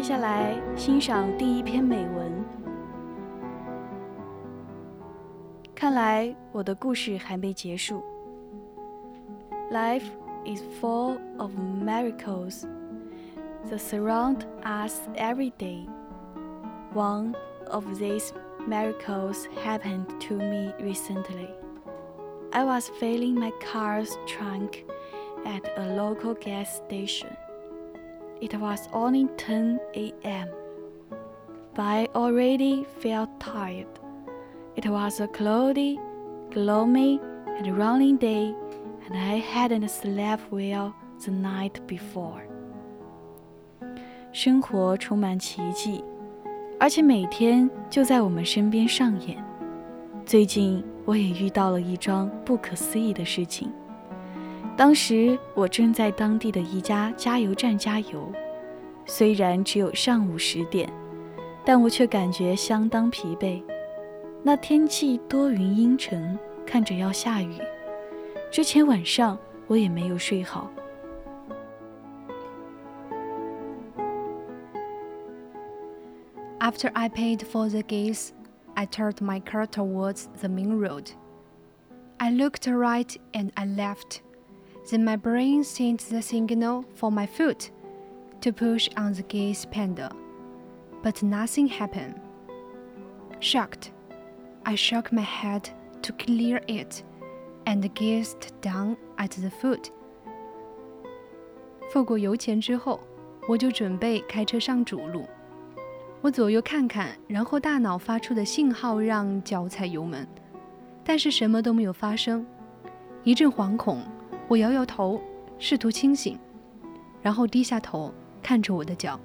接下来欣赏第一篇美文。看来我的故事还没结束。Life is full of miracles that surround us every day. One of these miracles happened to me recently. I was filling my car's trunk at a local gas station. It was only 10 a.m., but I already felt tired. It was a cloudy, gloomy, and rainy day, and I hadn't slept well the night before. 生活充满奇迹，而且每天就在我们身边上演。最近我也遇到了一桩不可思议的事情。 当时我正在当地的一家加油站加油，虽然只有上午十点，但我却感觉相当疲惫。那天气多云阴沉，看着要下雨。之前晚上我也没有睡好。After I paid for the gas, I turned my car towards the main road. I looked right and I left. Then my brain sent the signal for my foot to push on the gas pedal, but nothing happened. Shocked, I shook my head to clear it and gazed down at the foot. 付过油钱之后，我就准备开车上主路。我左右看看，然后大脑发出的信号让脚踩油门，但是什么都没有发生。一阵惶恐， 我摇摇头，试图清醒，然后低下头看着我的脚。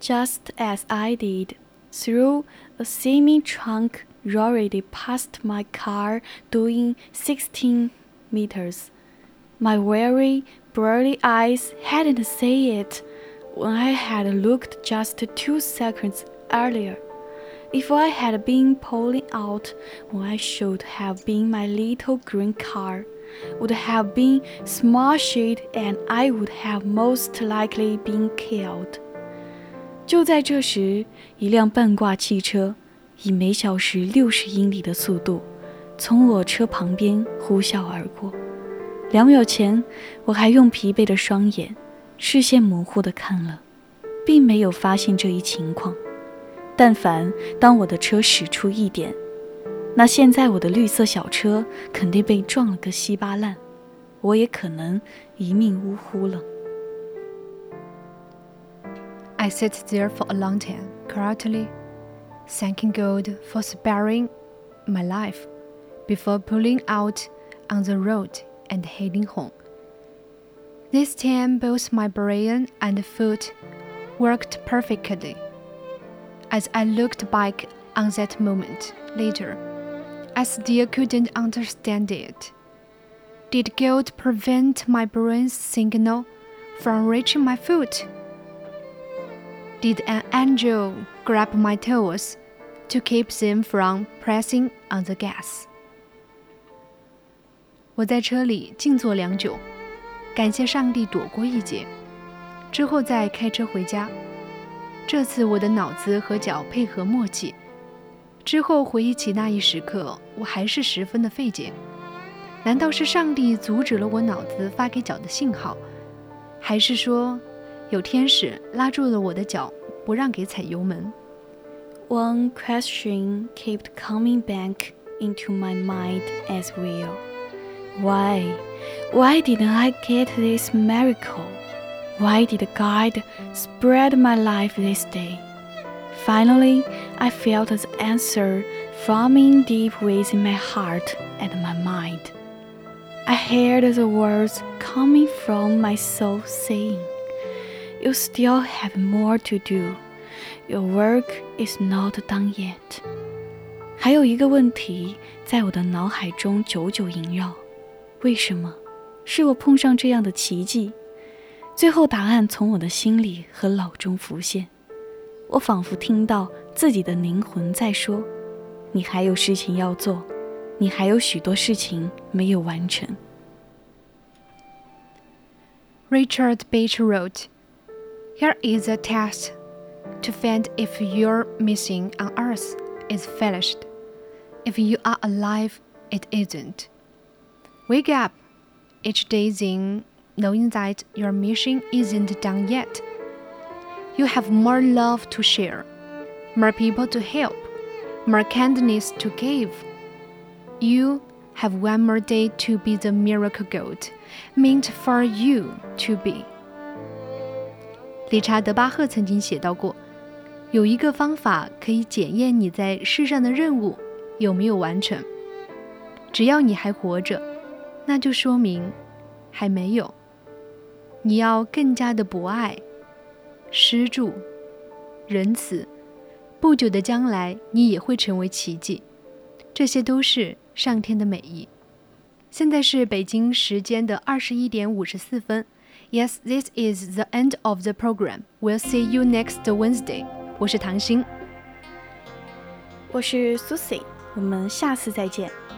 Just as I did, through a semi-trunk roared past my car, doing sixteen meters. My weary Burly eyes hadn't seen it when I had looked just two seconds earlier. If I had been pulling out when I should have been, my little green car would have been smashed and I would have most likely been killed. 就在这时，一辆半挂汽车以每小时六十英里的速度从我车旁边呼啸而过。两秒前，我还用疲惫的双眼、视线模糊地看了，并没有发现这一情况。但凡当我的车驶出一点，那现在我的绿色小车肯定被撞了个稀巴烂，我也可能一命呜呼了。I sat there for a long time, quietly, thanking God for sparing my life, before pulling out on the road. and heading home. This time, both my brain and foot worked perfectly. As I looked back on that moment later, I still couldn't understand it. Did guilt prevent my brain's signal from reaching my foot? Did an angel grab my toes to keep them from pressing on the gas? 我在车里静坐良久，感谢上帝躲过一劫，之后再开车回家。 这次我的脑子和脚配合默契。之后回忆起那一时刻，我还是十分的费解。难道是上帝阻止了我脑子发给脚的信号，还是说有天使拉住了我的脚，不让给踩油门？One question kept coming back into my mind as well. Why? Why did I get this miracle? Why did God spread my life this day? Finally, I felt the answer forming deep within my heart and my mind. I heard the words coming from my soul saying, You still have more to do. Your work is not done yet. 还有一个问题在我的脑海中久久萦绕：为什么是我碰上这样的奇迹？ 最后答案从我的心里和脑中浮现，我仿佛听到自己的灵魂在说：“你还有事情要做，你还有许多事情没有完成。” Richard Bach wrote, Here is a test to find if your missing on Earth is finished. If you are alive, it isn't. Wake up each day, then knowing that your mission isn't done yet. You have more love to share, more people to help, more kindness to give. You have one more day to be the miracle goat meant for you to be. 理查德·巴赫曾经写到过，有一个方法可以检验你在世上的任务有没有完成。只要你还活着，那就说明还没有。 你要更加的博爱、施助、仁慈。不久的将来，你也会成为奇迹。这些都是上天的美意。现在是北京时间的二十一点五十四分。Yes, this is the end of the program. We'll see you next Wednesday. 我是唐心，我是 Susie，我们下次再见。